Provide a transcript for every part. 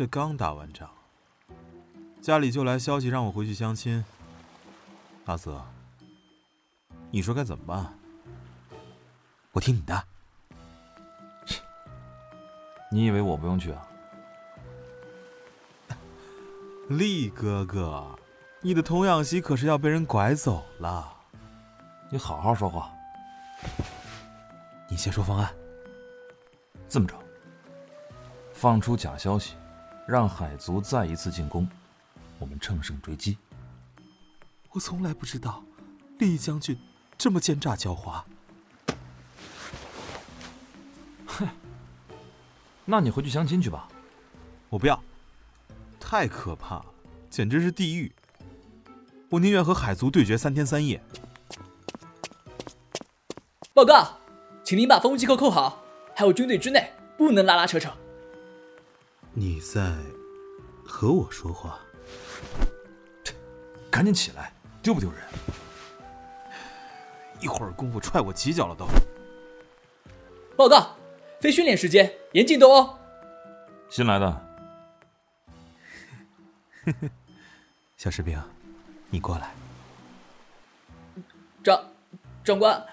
这刚打完仗，家里就来消息让我回去相亲。阿泽，你说该怎么办？我听你的。你以为我不用去啊？厉哥哥，你的童养媳可是要被人拐走了。你好好说话。你先说方案。这么着，放出假消息，让海族再一次进攻，我们乘胜追击。我从来不知道，厉将军这么奸诈狡猾。哼，那你回去相亲去吧。我不要，太可怕了，简直是地狱。我宁愿和海族对决三天三夜。报告，请您把防务机构扣好。还有军队之内不能拉拉扯扯。你在和我说话？赶紧起来，丢不丢人？一会儿功夫踹我几脚了都。报告，非训练时间，严禁斗殴。新来的。小士兵，你过来。长，长官，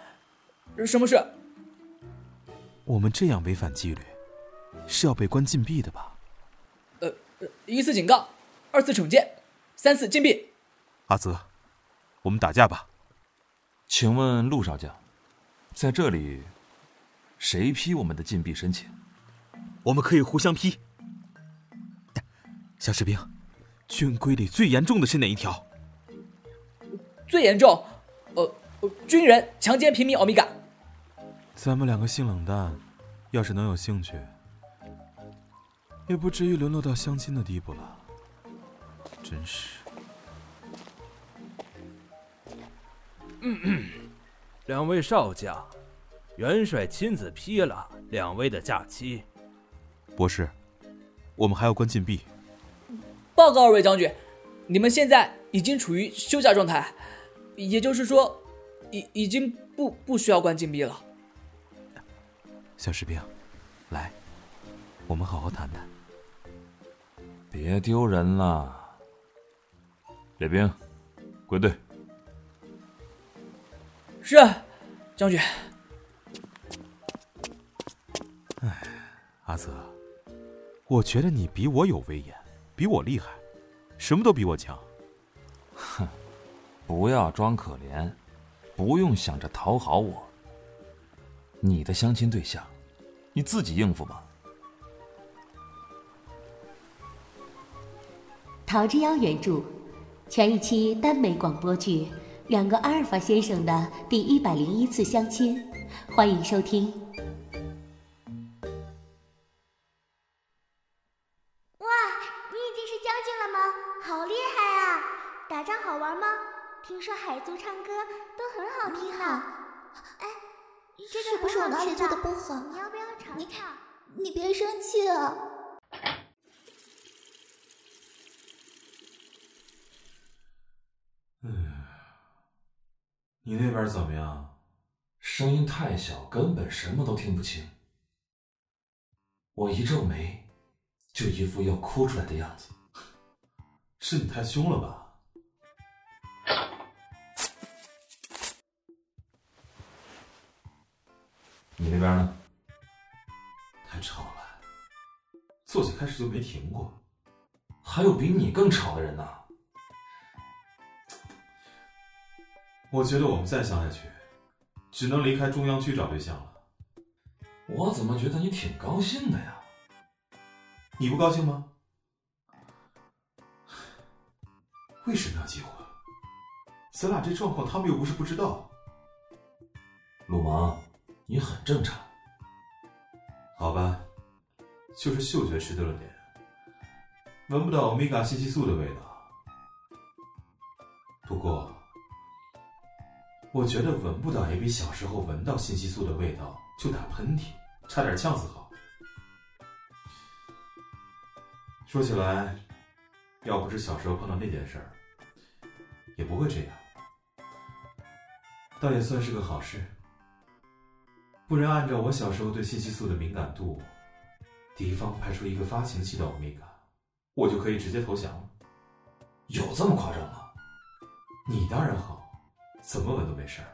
什么事？我们这样违反纪律，是要被关禁闭的吧？呃，一次警告，二次惩戒，三次禁闭。阿泽，我们打架吧。请问陆少将，在这里，谁批我们的禁闭申请？我们可以互相批。小士兵，军规里最严重的是哪一条？最严重，呃，军人强奸平民欧米伽。咱们两个性冷淡，要是能有兴趣，也不至于沦落到相亲的地步了。真是。嗯嗯，两位少将，元帅亲自批了两位的假期。博士，我们还要关禁闭。报告二位将军，你们现在已经处于休假状态，也就是说，已已经不不需要关禁闭了。小士兵，来，我们好好谈谈。别丢人了，列兵，归队。是，将军。哎，阿泽，我觉得你比我有威严，比我厉害，什么都比我强。哼，不要装可怜，不用想着讨好我。你的相亲对象，你自己应付吧。陶之夭原著，全一期耽美广播剧《两个阿尔法先生》的第一百零一次相亲，欢迎收听。哇，你已经是将军了吗？好厉害啊！打仗好玩吗？听说海族唱歌都很好听呢。哎。是不是我哪里做的不好？你要不要尝尝？你别生气啊！你那边怎么样？声音太小，根本什么都听不清。我一皱眉，就一副要哭出来的样子。是你太凶了吧？你那边呢？太吵了，坐下开始就没停过。还有比你更吵的人呢。我觉得我们再相下去，只能离开中央区找对象了。我怎么觉得你挺高兴的呀？你不高兴吗？为什么要结婚？咱俩这状况，他们又不是不知道。鲁芒。你很正常，好吧，就是嗅觉迟钝了点，闻不到欧米伽信息素的味道。不过，我觉得闻不到也比小时候闻到信息素的味道就打喷嚏，差点呛死好。说起来，要不是小时候碰到那件事儿，也不会这样，倒也算是个好事。不然，按照我小时候对信息素的敏感度，敌方派出一个发情期的欧米伽，我就可以直接投降了。有这么夸张吗？你当然好，怎么吻都没事儿。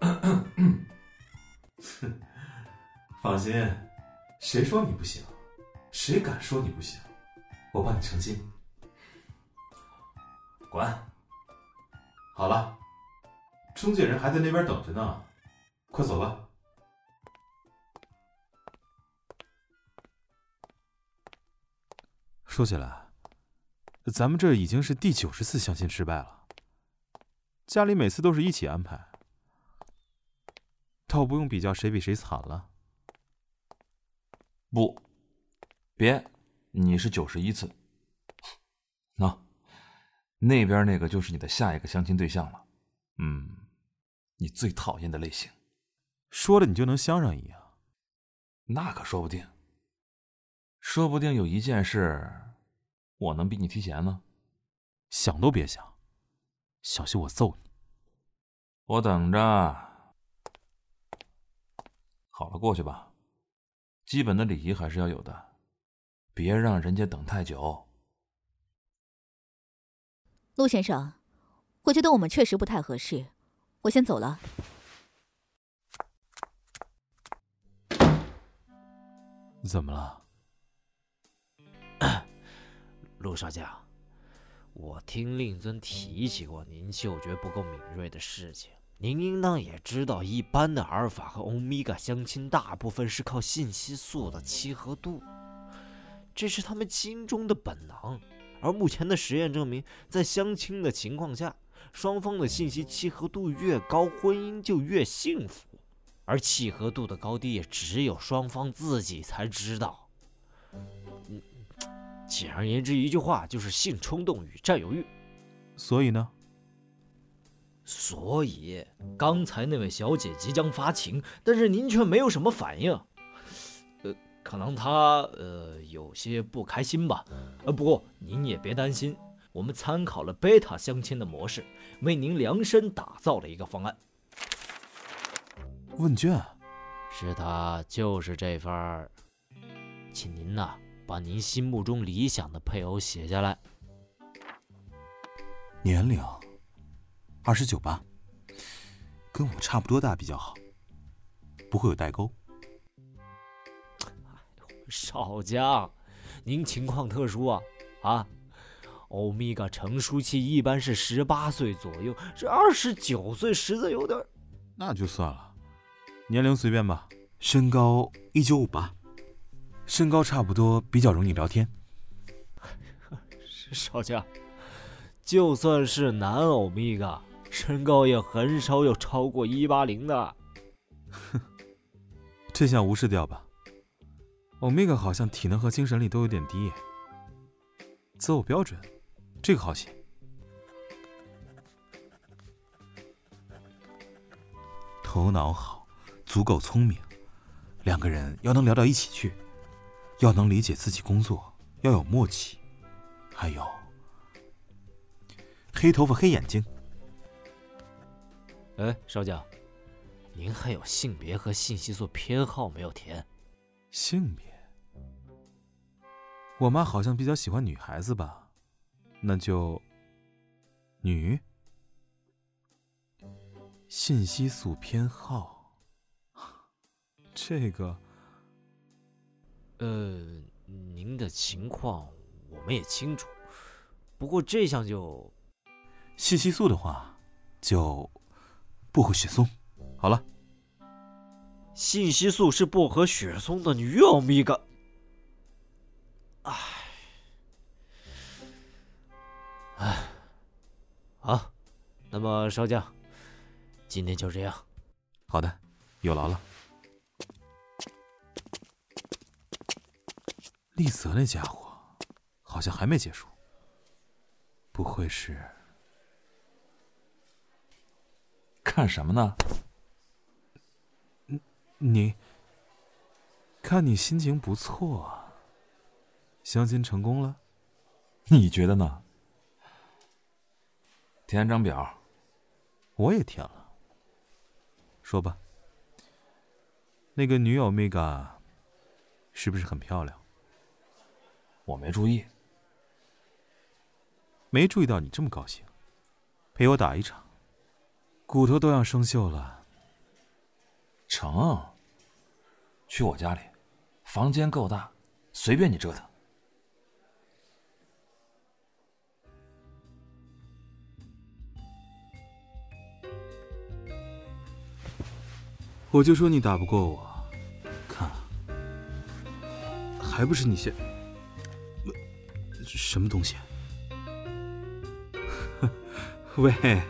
放心，谁说你不行？谁敢说你不行？我帮你澄清。滚！好了，中介人还在那边等着呢，快走吧。说起来，咱们这已经是第九十次相亲失败了。家里每次都是一起安排，倒不用比较谁比谁惨了。不，别，你是九十一次。那，那边那个就是你的下一个相亲对象了。嗯，你最讨厌的类型。说了你就能相上一样？那可说不定。说不定有一件事，我能比你提前呢。想都别想，小心我揍你！我等着。好了，过去吧。基本的礼仪还是要有的，别让人家等太久。陆先生，我觉得我们确实不太合适，我先走了。怎么了？陆少将，我听令尊提起过您嗅觉不够敏锐的事情。您应当也知道，一般的阿尔法和欧米伽相亲，大部分是靠信息素的契合度，这是他们心中的本能。而目前的实验证明，在相亲的情况下，双方的信息契合度越高，婚姻就越幸福。而契合度的高低，也只有双方自己才知道。嗯，简而言之，一句话就是性冲动与占有欲。所以呢？所以刚才那位小姐即将发情，但是您却没有什么反应。呃，可能她呃有些不开心吧。呃，不过您也别担心，我们参考了贝塔相亲的模式，为您量身打造了一个方案。问卷，是的，就是这份儿。请您呐，把您心目中理想的配偶写下来。年龄，二十九吧，跟我差不多大比较好，不会有代沟。少将，您情况特殊啊啊！欧米伽成熟期一般是十八岁左右，这二十九岁实在有点……那就算了。年龄随便吧，身高一九五八，身高差不多，比较容易聊天。少将，就算是男欧米伽，身高也很少有超过一八零的。哼，这项无视掉吧。欧米伽好像体能和精神力都有点低，择偶标准，这个好写。头脑好。足够聪明，两个人要能聊到一起去，要能理解自己工作，要有默契，还有黑头发、黑眼睛。哎，少将，您还有性别和信息素偏好没有填？性别，我妈好像比较喜欢女孩子吧，那就女。信息素偏好。这个，呃，您的情况我们也清楚，不过这项就，信息素的话，就薄荷雪松。好了，信息素是薄荷雪松的女欧米伽。唉，唉，好，那么少将，今天就这样。好的，有劳了。丽泽那家伙好像还没结束，不会是？看什么呢？你看你心情不错，相亲成功了？你觉得呢？填张表，我也填了。说吧，那个女友 Mega 是不是很漂亮？我没注意，没注意到你这么高兴，陪我打一场，骨头都要生锈了。成，去我家里，房间够大，随便你折腾。我就说你打不过我，看，还不是你先？什么东西？喂，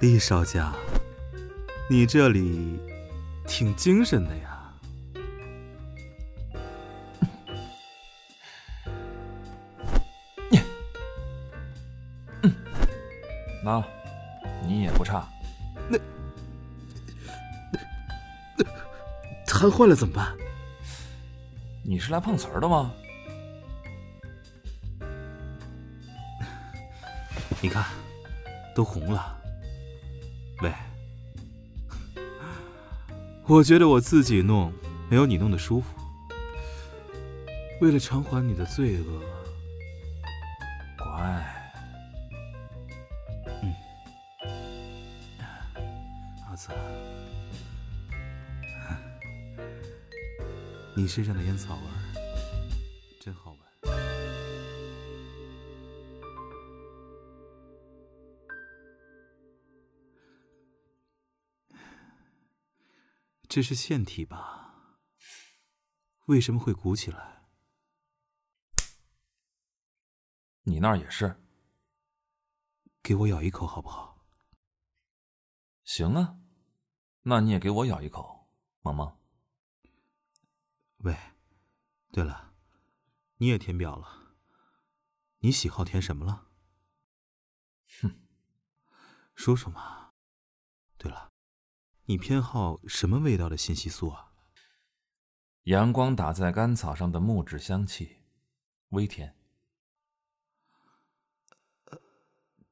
厉少将，你这里挺精神的呀。那，你也不差。那那瘫痪了怎么办？你是来碰瓷儿的吗？你看，都红了。喂，我觉得我自己弄没有你弄的舒服。为了偿还你的罪恶，你身上的烟草味儿真好闻。这是腺体吧？为什么会鼓起来？你那儿也是。给我咬一口好不好？行啊，那你也给我咬一口，萌萌。喂，对了，你也填表了。你喜好填什么了？哼，说说嘛。对了，你偏好什么味道的信息素啊？阳光打在干草上的木质香气，微甜。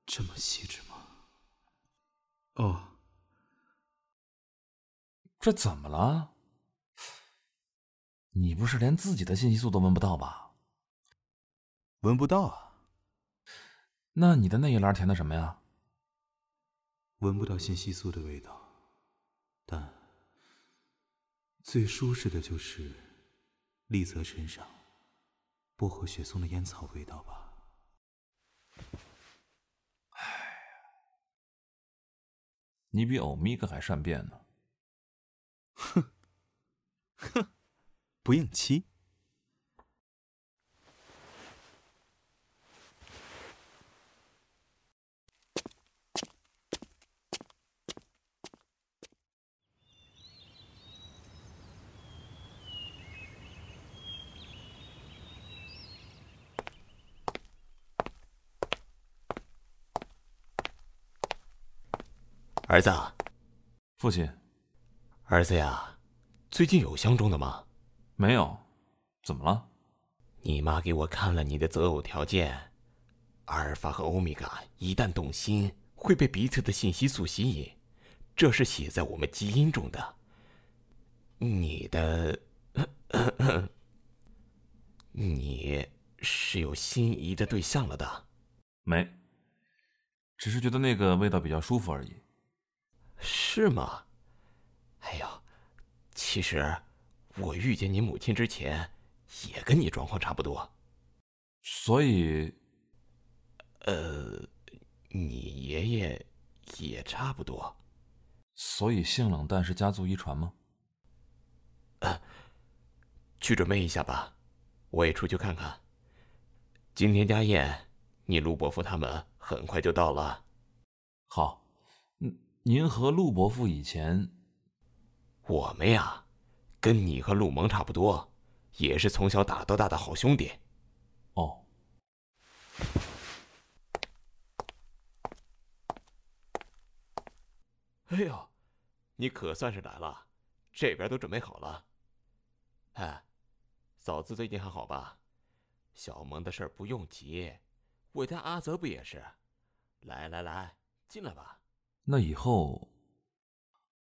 这么细致吗？哦，这怎么了？你不是连自己的信息素都闻不到吧？闻不到啊？那你的那一栏填的什么呀？闻不到信息素的味道，但最舒适的就是丽泽身上薄荷雪松的烟草味道吧。你比欧米伽还善变呢。哼，哼，不应期。儿子，父亲，儿子呀，最近有相中的吗？没有，怎么了？你妈给我看了你的择偶条件，阿尔法和欧米伽一旦动心，会被彼此的信息素吸引，这是写在我们基因中的。你的，你是有心仪的对象了的？没，只是觉得那个味道比较舒服而已。是吗？哎呦，其实我遇见你母亲之前，也跟你状况差不多。所以，呃，你爷爷也差不多。所以性冷淡是家族遗传吗？呃，去准备一下吧，我也出去看看。今天家宴，你陆伯父他们很快就到了。好。您和陆伯父以前，我们呀，跟你和陆蒙差不多，也是从小打到大的好兄弟。哦。哎呦，你可算是来了，这边都准备好了。哎，嫂子最近还好吧？小蒙的事儿不用急，我家阿泽不也是？来来来，进来吧。那以后，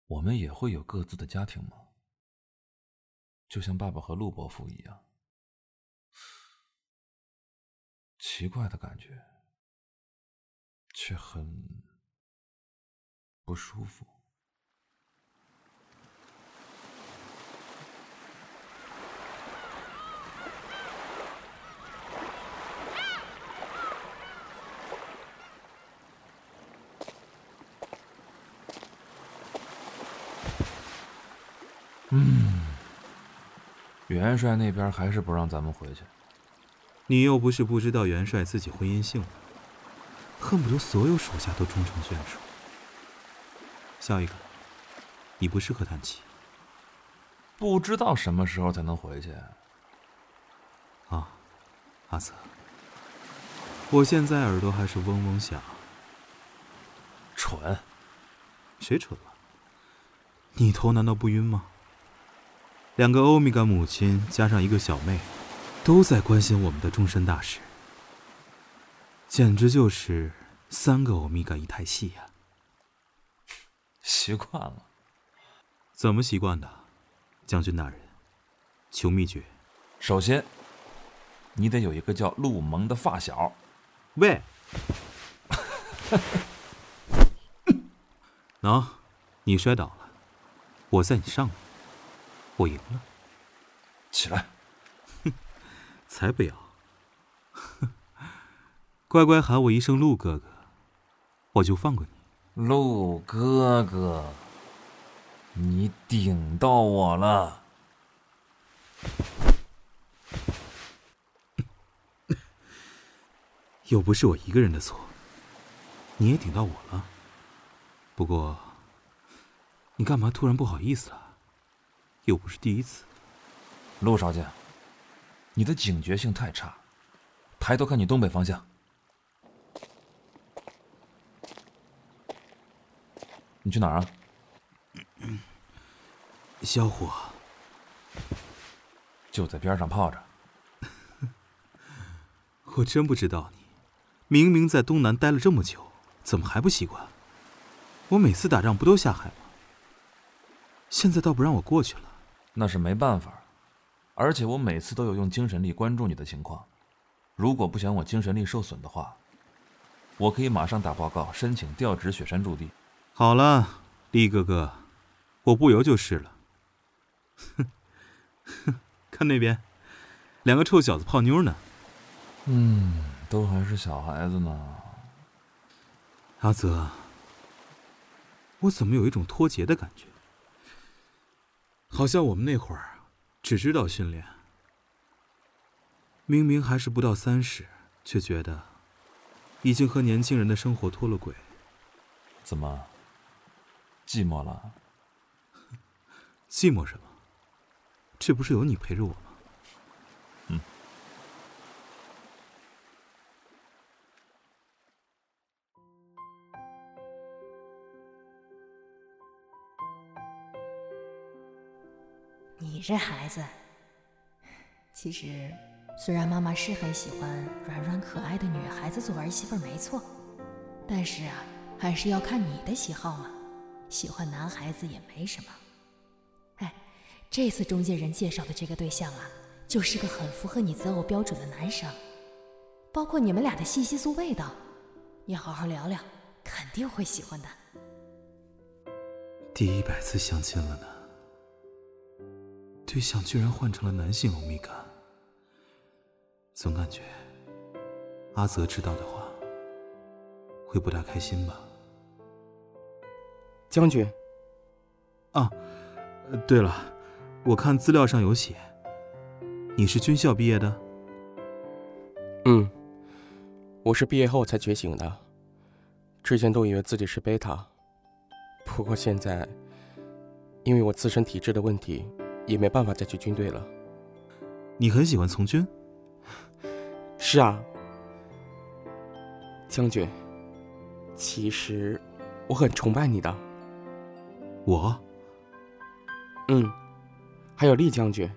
我们也会有各自的家庭吗？就像爸爸和陆伯父一样。奇怪的感觉，却很不舒服。嗯，元帅那边还是不让咱们回去。你又不是不知道元帅自己婚姻幸福，恨不得所有属下都终成眷属。笑一个，你不适合叹气。不知道什么时候才能回去。啊，阿泽，我现在耳朵还是嗡嗡响。蠢？谁蠢了？你头难道不晕吗？两个欧米伽母亲加上一个小妹，都在关心我们的终身大事，简直就是三个欧米伽一台戏呀！习惯了，怎么习惯的，将军大人？求秘诀。首先，你得有一个叫陆蒙的发小。喂，喏，你摔倒了，我在你上面。我赢了，起来！哼，才不要！乖乖喊我一声陆哥哥，我就放过你。陆哥哥，你顶到我了！又不是我一个人的错，你也顶到我了。不过，你干嘛突然不好意思了？又不是第一次，陆少将，你的警觉性太差。抬头看你东北方向，你去哪儿啊？小虎，就在边上泡着。我真不知道你，明明在东南待了这么久，怎么还不习惯？我每次打仗不都下海吗？现在倒不让我过去了。那是没办法，而且我每次都有用精神力关注你的情况。如果不想我精神力受损的话，我可以马上打报告申请调职雪山驻地。好了，厉哥哥，我不游就是了。哼，哼，看那边，两个臭小子泡妞呢。嗯，都还是小孩子呢。阿泽，我怎么有一种脱节的感觉？好像我们那会儿只知道训练，明明还是不到三十，却觉得已经和年轻人的生活脱了轨。怎么？寂寞了？寂寞什么？这不是有你陪着我吗？你这孩子，其实虽然妈妈是很喜欢软软可爱的女孩子做儿媳妇，没错，但是啊，还是要看你的喜好嘛。喜欢男孩子也没什么。哎，这次中介人介绍的这个对象啊，就是个很符合你择偶标准的男生，包括你们俩的信息素味道，你好好聊聊，肯定会喜欢的。第一百次相亲了呢。对象居然换成了男性欧米伽，总感觉阿泽知道的话会不大开心吧？将军，啊，对了，我看资料上有写，你是军校毕业的？嗯，我是毕业后才觉醒的，之前都以为自己是贝塔，不过现在因为我自身体质的问题。也没办法再去军队了。你很喜欢从军？是啊，将军。其实我很崇拜你的。我？嗯，还有厉将军，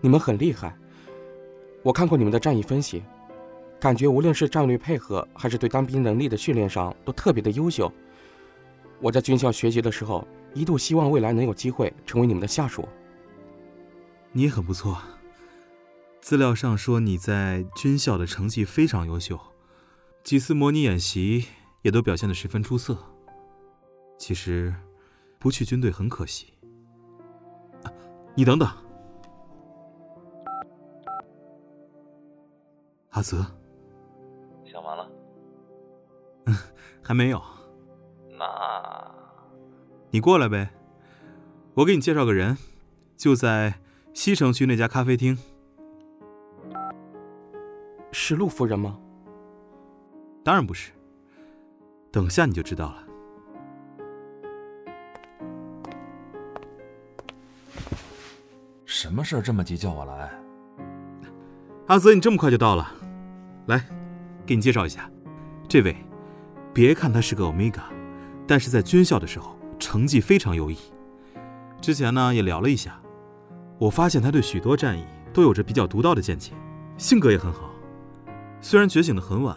你们很厉害。我看过你们的战役分析，感觉无论是战略配合还是对当兵能力的训练上都特别的优秀。我在军校学习的时候，一度希望未来能有机会成为你们的下属。你也很不错，资料上说你在军校的成绩非常优秀，几次模拟演习也都表现得十分出色。其实，不去军队很可惜。你等等，阿泽，想完了？嗯，还没有。那，你过来呗，我给你介绍个人，就在西城区那家咖啡厅。是陆夫人吗？当然不是。等下你就知道了。什么事儿这么急叫我来？阿泽，你这么快就到了，来，给你介绍一下，这位，别看他是个 omega，，但是在军校的时候成绩非常优异。之前呢也聊了一下，我发现他对许多战役都有着比较独到的见解，性格也很好。虽然觉醒的很晚，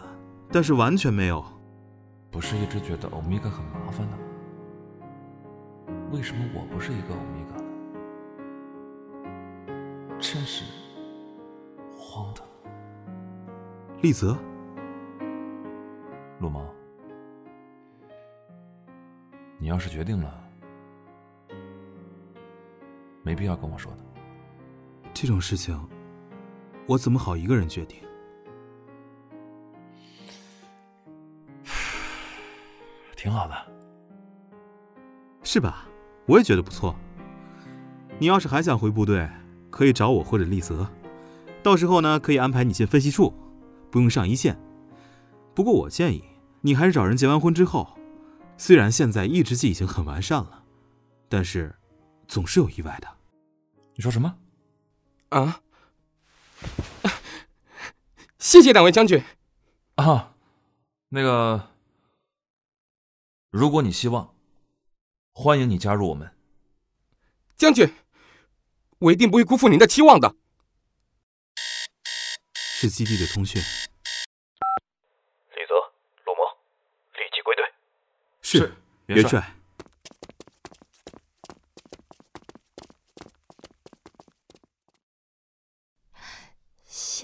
但是完全没有。不是一直觉得欧米伽很麻烦的吗？为什么我不是一个欧米伽？真是荒唐。丽泽，陆毛，你要是决定了，没必要跟我说的。这种事情，我怎么好一个人决定？挺好的，是吧？我也觉得不错。你要是还想回部队，可以找我或者丽泽，到时候呢可以安排你进分析处，不用上一线。不过我建议你还是找人结完婚之后，虽然现在抑制剂已经很完善了，但是总是有意外的。你说什么？啊？谢谢两位将军。啊，那个。如果你希望，欢迎你加入我们，将军，我一定不会辜负您的期望的。是基地的通讯。李泽、陆魔，立即归队。是，元帅。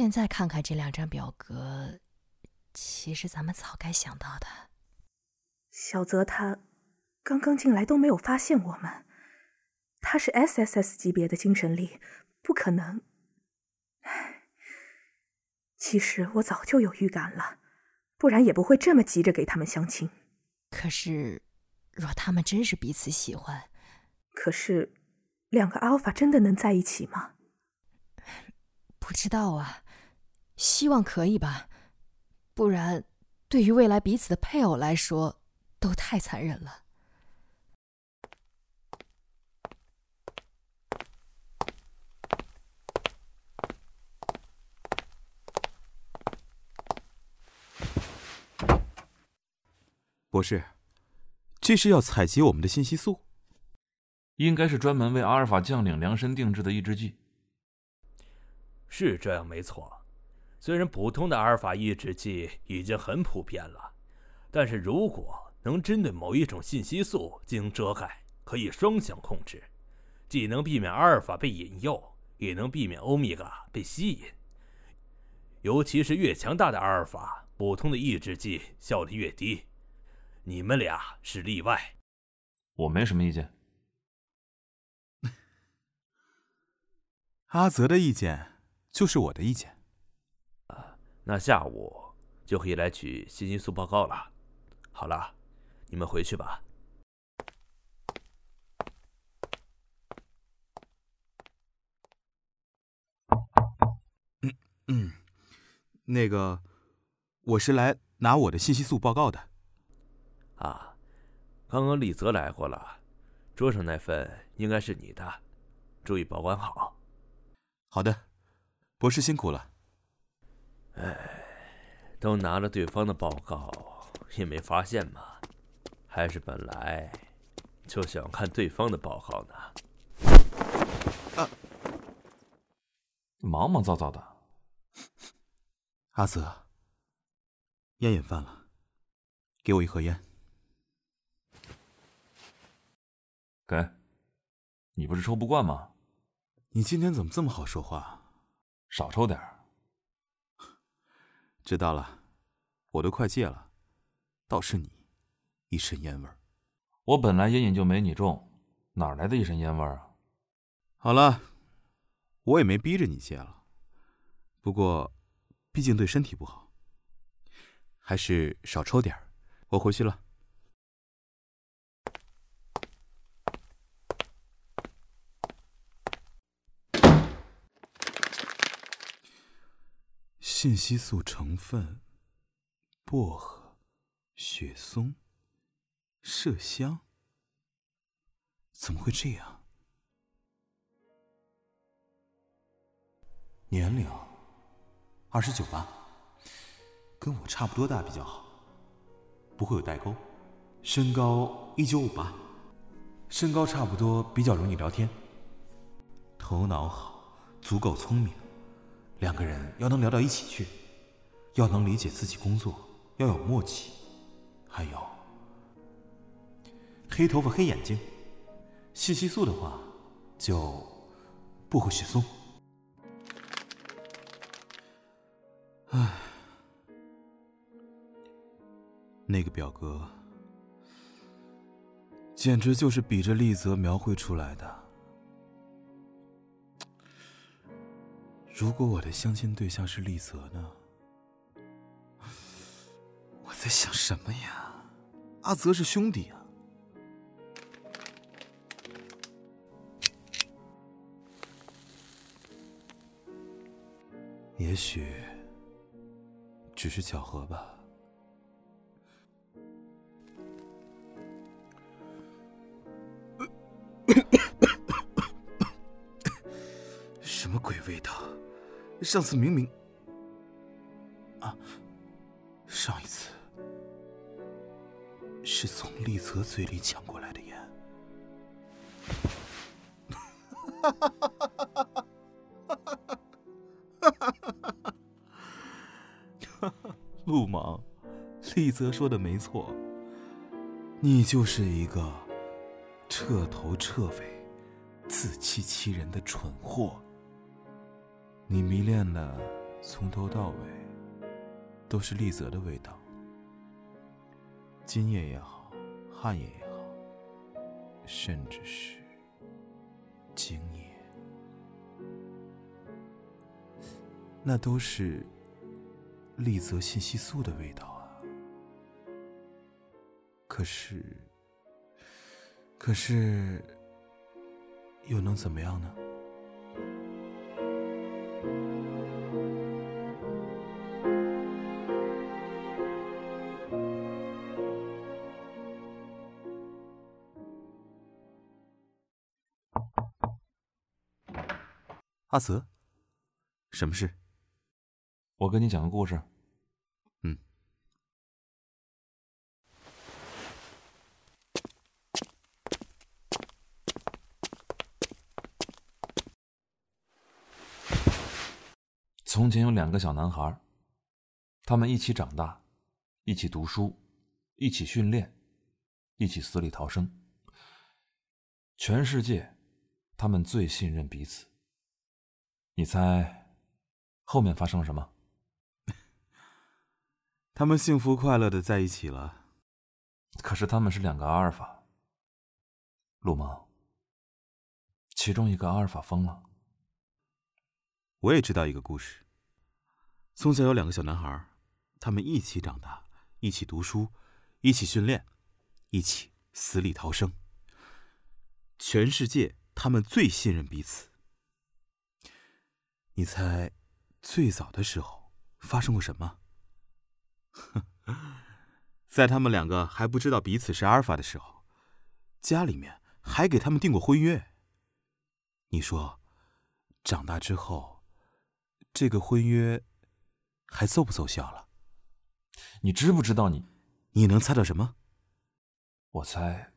现在看看这两张表格，其实咱们早该想到的。小泽他刚刚进来都没有发现我们，他是 SSS 级别的精神力，不可能。其实我早就有预感了，不然也不会这么急着给他们相亲。可是，若他们真是彼此喜欢，可是两个 Alpha 真的能在一起吗？不知道啊，希望可以吧。不然，对于未来彼此的配偶来说。都太残忍了。博士，这是要采集我们的信息素？应该是专门为阿尔法将领量身定制的抑制剂。是这样，没错。虽然普通的阿尔法抑制剂已经很普遍了，但是如果……能针对某一种信息素进行遮盖，可以双向控制，既能避免阿尔法被引诱，也能避免欧米伽被吸引。尤其是越强大的阿尔法，普通的抑制剂效率越低。你们俩是例外，我没什么意见。阿泽的意见就是我的意见。啊，那下午就可以来取信息素报告了。好了。你们回去吧。嗯嗯，那个，我是来拿我的信息素报告的。啊，刚刚李泽来过了，桌上那份应该是你的，注意保管好。好的，博士辛苦了。哎，都拿了对方的报告，也没发现吗？还是本来就想看对方的报告呢。啊，忙忙躁躁的。阿泽，烟瘾犯了，给我一盒烟。给，你不是抽不惯吗？你今天怎么这么好说话？少抽点儿。知道了，我都快戒了，倒是你，一身烟味儿。我本来烟瘾就没你重，哪来的一身烟味儿啊？好了，我也没逼着你戒了，不过，毕竟对身体不好，还是少抽点儿。我回去了。信息素成分：薄荷、雪松、麝香。怎么会这样？年龄二十九吧，跟我差不多大比较好，不会有代沟。身高一九五八，身高差不多比较容易聊天。头脑好，足够聪明。两个人要能聊到一起去，要能理解自己工作，要有默契，还有黑头发、黑眼睛。信息素的话，就薄荷雪松。唉，那个表格简直就是比着丽泽描绘出来的。如果我的相亲对象是丽泽呢？我在想什么呀？阿泽是兄弟啊。也许只是巧合吧。上次明明……啊，上一次是从丽泽嘴里抢过来的烟。哈哈哈哈哈哈！陆芒，丽泽说的没错，你就是一个彻头彻尾、自欺欺人的蠢货。你迷恋的从头到尾都是丽泽的味道，今夜也好，汗液也好，甚至是精液，那都是。丽泽信息素的味道啊！可是，可是，又能怎么样呢？阿泽，什么事？我跟你讲个故事。从前有两个小男孩，他们一起长大，一起读书，一起训练，一起死里逃生。全世界，他们最信任彼此。你猜，后面发生了什么？他们幸福快乐的在一起了，可是他们是两个阿尔法。陆芒，其中一个阿尔法疯了。我也知道一个故事。从小有两个小男孩，他们一起长大，一起读书，一起训练，一起死里逃生。全世界，他们最信任彼此。你猜，最早的时候发生过什么？在他们两个还不知道彼此是阿尔法的时候，家里面还给他们订过婚约。你说，长大之后，这个婚约还奏不奏效了？你知不知道？你，你能猜到什么？我猜。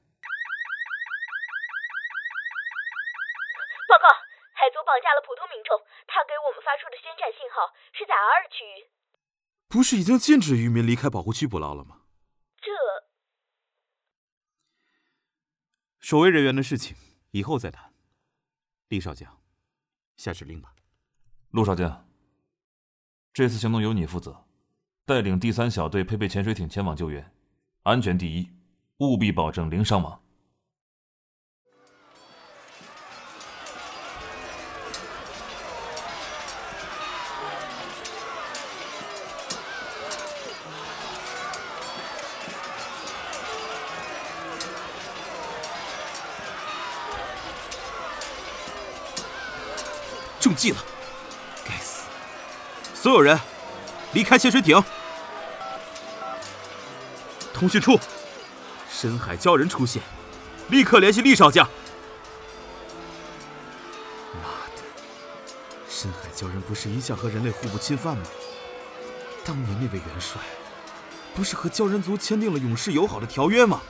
报告，海族绑架了普通民众，他给我们发出的宣战信号是在 R 区域。不是已经禁止渔民离开保护区捕捞了吗？这守卫人员的事情以后再谈。厉少将，下指令吧。陆少将，这次行动由你负责，带领第三小队配备潜水艇前往救援，安全第一，务必保证零伤亡。中计了！所有人离开潜水艇。通讯处，深海鲛人出现，立刻联系厉少将。妈的！深海鲛人不是一向和人类互不侵犯吗？当年那位元帅不是和鲛人族签订了永世友好的条约吗？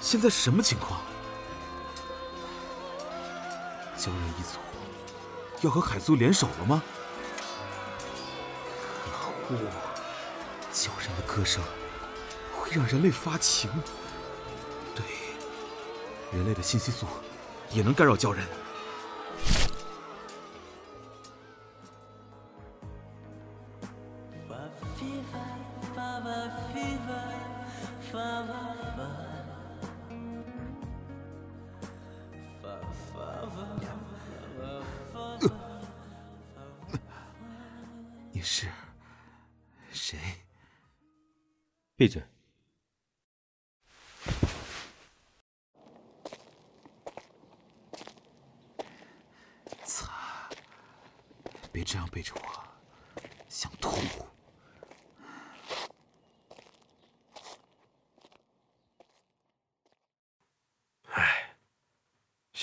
现在什么情况？鲛人一族。要和海族联手了吗？哇！鲛人的歌声会让人类发情。对，人类的信息素也能干扰鲛人。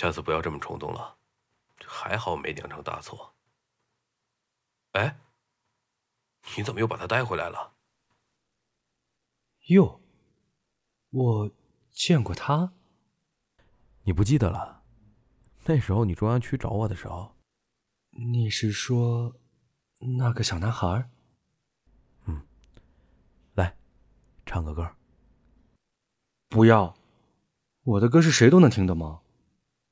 下次不要这么冲动了。还好没酿成大错。哎，你怎么又把他带回来了？哟，我见过他。你不记得了？那时候你中央区找我的时候，你是说那个小男孩？嗯，来，唱个歌。不要，我的歌是谁都能听的吗？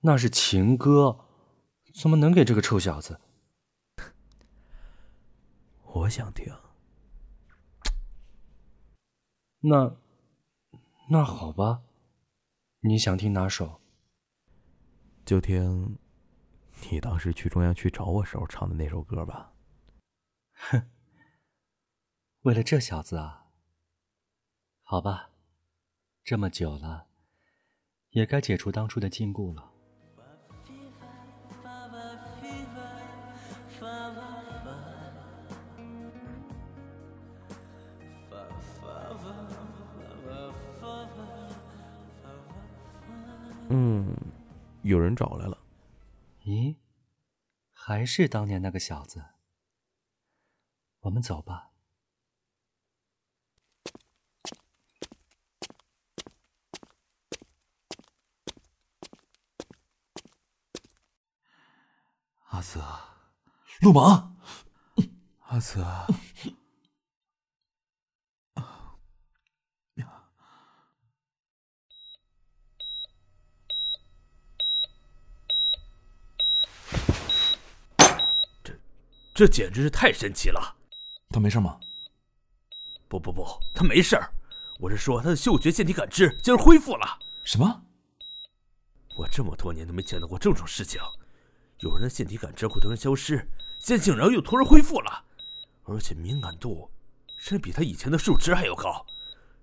那是情歌，怎么能给这个臭小子？我想听。那那好吧，你想听哪首？就听你当时去中央区找我时候唱的那首歌吧。哼，为了这小子啊？好吧，这么久了，也该解除当初的禁锢了。嗯，有人找来了。咦，还是当年那个小子。我们走吧。阿泽，陆芒，阿泽。这简直是太神奇了！他没事吗？不不不，他没事儿。我是说，他的嗅觉腺体感知竟然恢复了。什么？我这么多年都没见到过这种事情。有人的腺体感知会突然消失，现在竟然又突然恢复了，而且敏感度甚至比他以前的数值还要高。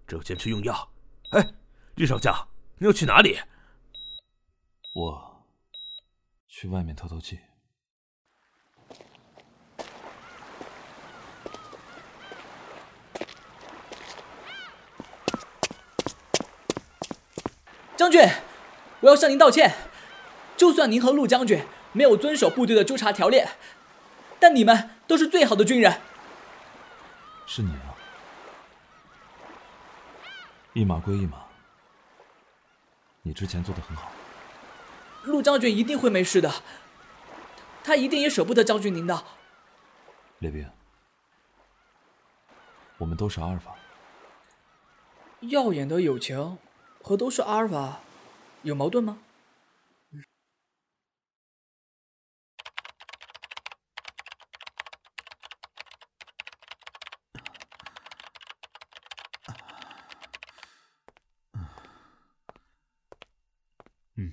只有坚持用药。哎，厉少将，你要去哪里？我去外面透透气。将军，我要向您道歉。就算您和陆将军没有遵守部队的纠察条例，但你们都是最好的军人。是你啊，一码归一码。你之前做的很好。陆将军一定会没事的，他一定也舍不得将军您的。列兵，我们都是阿尔法。耀眼的友情。和都是阿尔法有矛盾吗？嗯。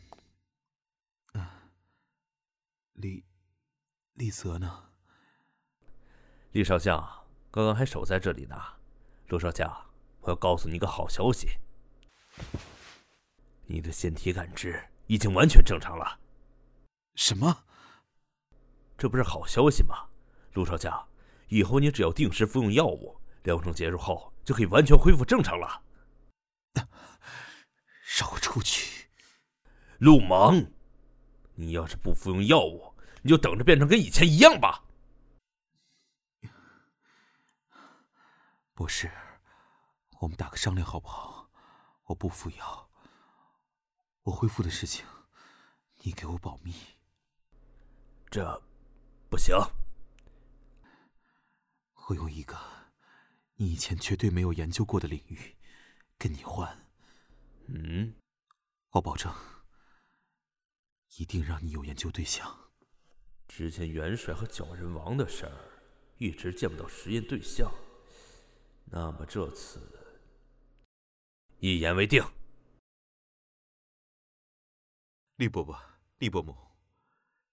嗯李李泽呢？李少将刚刚还守在这里呢。陆少将我要告诉你一个好消息。你的腺体感知已经完全正常了。什么？这不是好消息吗？陆少将，以后你只要定时服用药物，疗程结束后就可以完全恢复正常了。让我出去！陆芒，你要是不服用药物，你就等着变成跟以前一样吧。博士，我们打个商量好不好？我不服药，我恢复的事情，你给我保密。这不行。我用一个你以前绝对没有研究过的领域跟你换。嗯，我保证，一定让你有研究对象。之前元帅和角人王的事儿，一直见不到实验对象。那么这次，一言为定。厉伯伯，厉伯母，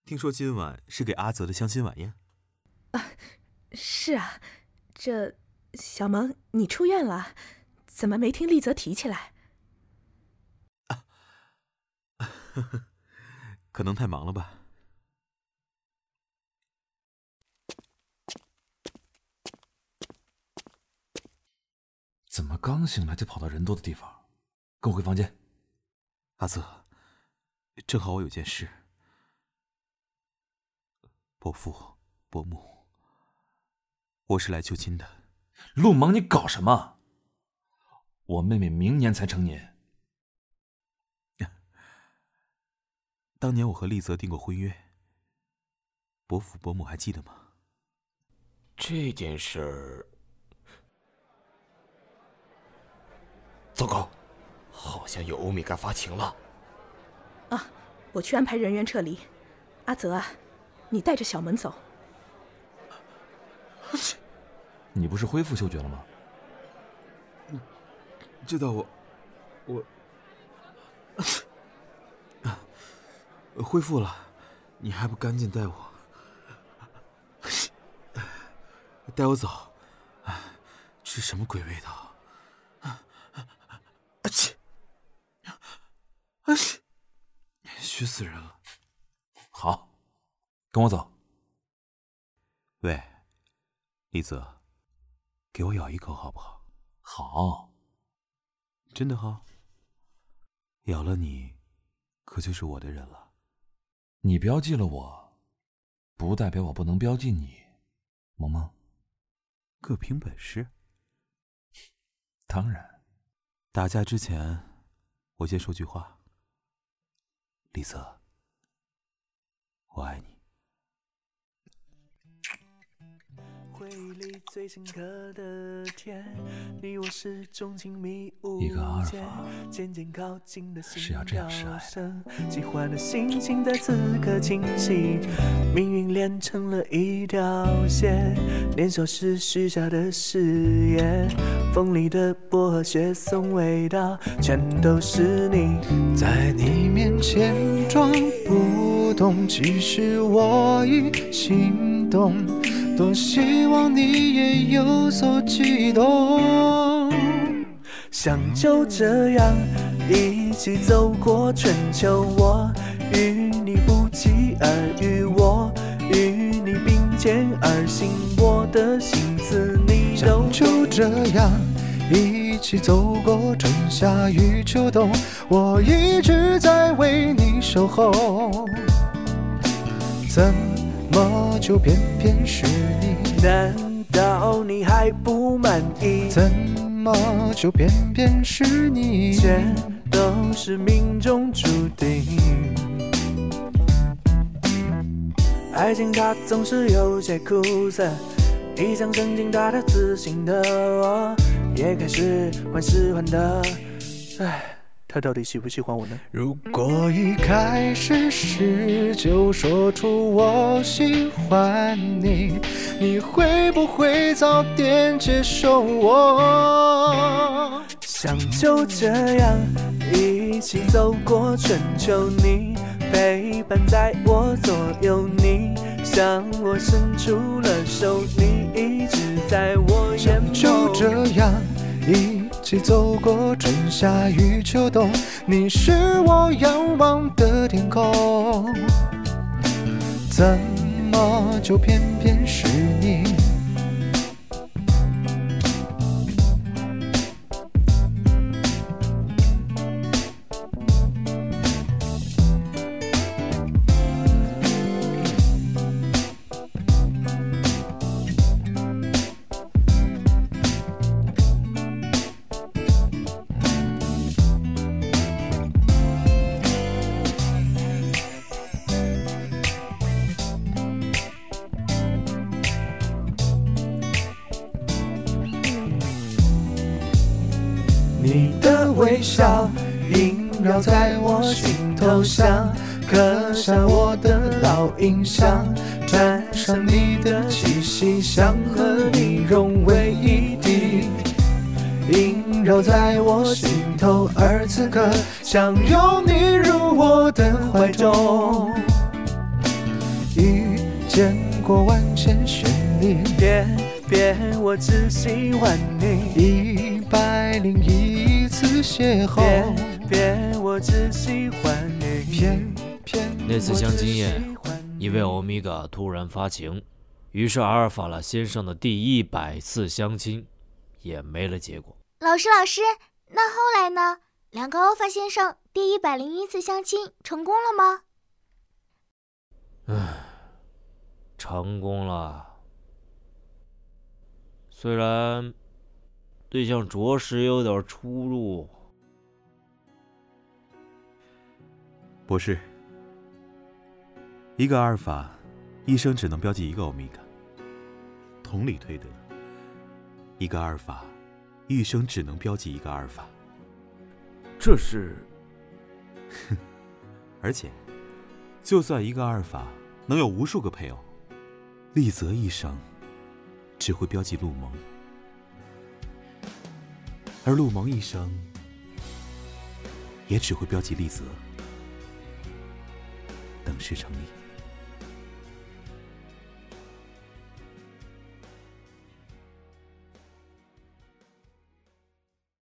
听说今晚是给阿泽的相亲晚宴。啊，是啊，这小萌，你出院了，怎么没听丽泽提起来？啊，可能太忙了吧。怎么刚醒来就跑到人多的地方？跟我回房间。阿泽，正好我有件事。伯父、伯母，我是来求亲的。陆芒，你搞什么？我妹妹明年才成年。当年我和丽泽订过婚约，伯父、伯母还记得吗？这件事儿。糟糕，好像有欧米伽发情了。啊，我去安排人员撤离。阿泽啊，你带着小门走。你不是恢复嗅觉了吗？知道我，我 恢复了，你还不赶紧带我，带我走？这什么鬼味道？啊切！啊切！虚死人了。好，跟我走。喂，丽泽，给我咬一口好不好？好。真的哈。咬了你，可就是我的人了。你标记了我，不代表我不能标记你，萌萌。各凭本事。当然。打架之前，我先说句话。丽泽，我爱你。一个阿尔法是要这样示爱的。命运连成了一条线，年少时许下的誓言，风里的薄荷雪松味道，全都是你。在你面前装不懂，其实我已心动。多希望你也有所悸动，想就这样一起走过春秋。我与你不期而遇，我与你并肩而行，我的心思你都。就这样一起走过春夏与秋冬，我一直在为你守候。怎？么就偏偏是你？难道你还不满意？怎么就偏偏是你？一切都是命中注定。爱情它总是有些苦涩，一向神经大的自信的我，也开始患失患得。唉。他到底喜不喜欢我呢？如果一开始时就说出我喜欢你，你会不会早点接受我？想就这样一起走过春秋，你陪伴在我左右，你。向我伸出了手，你一直在我眼眸。就这样一起走过春夏与秋冬，你是我仰望的天空，怎么就偏偏是你？的老印象，沾上你的气息，想和你融为一体，萦绕在我心头，而此刻想拥你入我的怀中，遇见过万千绚丽，别别，我只喜欢你，一百零一次邂逅。别别，我只喜欢你，偏偏那次相亲夜，因为欧米伽突然发情，于是阿尔法拉先生的第一百次相亲也没了结果。老师，老师，那后来呢？两个欧法先生第一百零一次相亲成功了吗？唉，成功了。虽然对象着实有点出入。博士，一个阿尔法，一生只能标记一个欧米伽。同理推得，一个阿尔法，一生只能标记一个阿尔法。这是，哼，而且，就算一个阿尔法能有无数个配偶，丽泽一生只会标记陆蒙，而陆蒙一生也只会标记丽泽。等式成立。